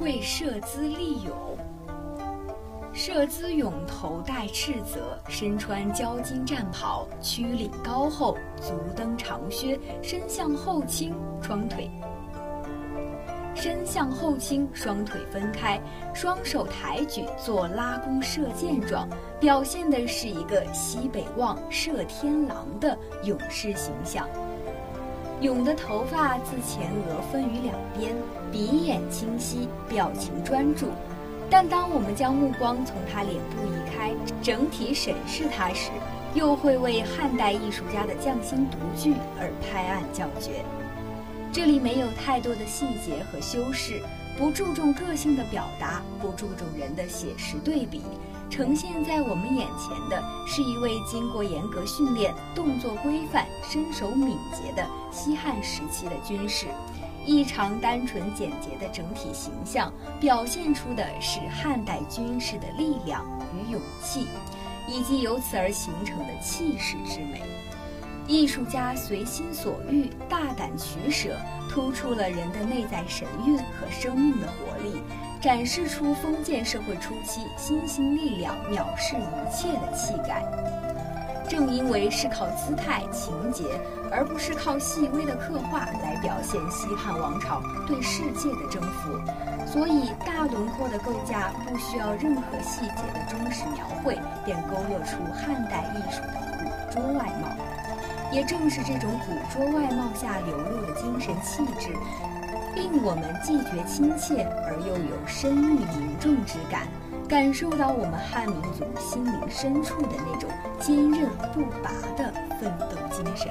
彩绘摄资立勇，摄资勇头戴赤泽，身穿交金战袍，曲领高后，足蹬长靴，身向后倾，双腿身向后倾，双腿分开，双手抬举做拉弓射箭状，表现的是一个西北望、射天狼的勇士形象。勇的头发自前额分于两边，鼻眼清晰，表情专注。但当我们将目光从他脸部移开，整体审视他时，又会为汉代艺术家的匠心独具而拍案叫绝。这里没有太多的细节和修饰，不注重个性的表达，不注重人的写实对比。呈现在我们眼前的是一位经过严格训练、动作规范、身手敏捷的西汉时期的军士。异常单纯简洁的整体形象，表现出的是汉代军事的力量与勇气，以及由此而形成的气势之美。艺术家随心所欲、大胆取舍，突出了人的内在神韵和生命的活力。展示出封建社会初期新兴力量藐视一切的气概。正因为是靠姿态、情节，而不是靠细微的刻画来表现西汉王朝对世界的征服，所以大轮廓的构架不需要任何细节的忠实描绘，便勾勒出汉代艺术的古拙外貌。也正是这种捕捉外貌下流露的精神气质。令我们既觉亲切，而又有深意凝重之感，感受到我们汉民族心灵深处的那种坚韧不拔的奋斗精神。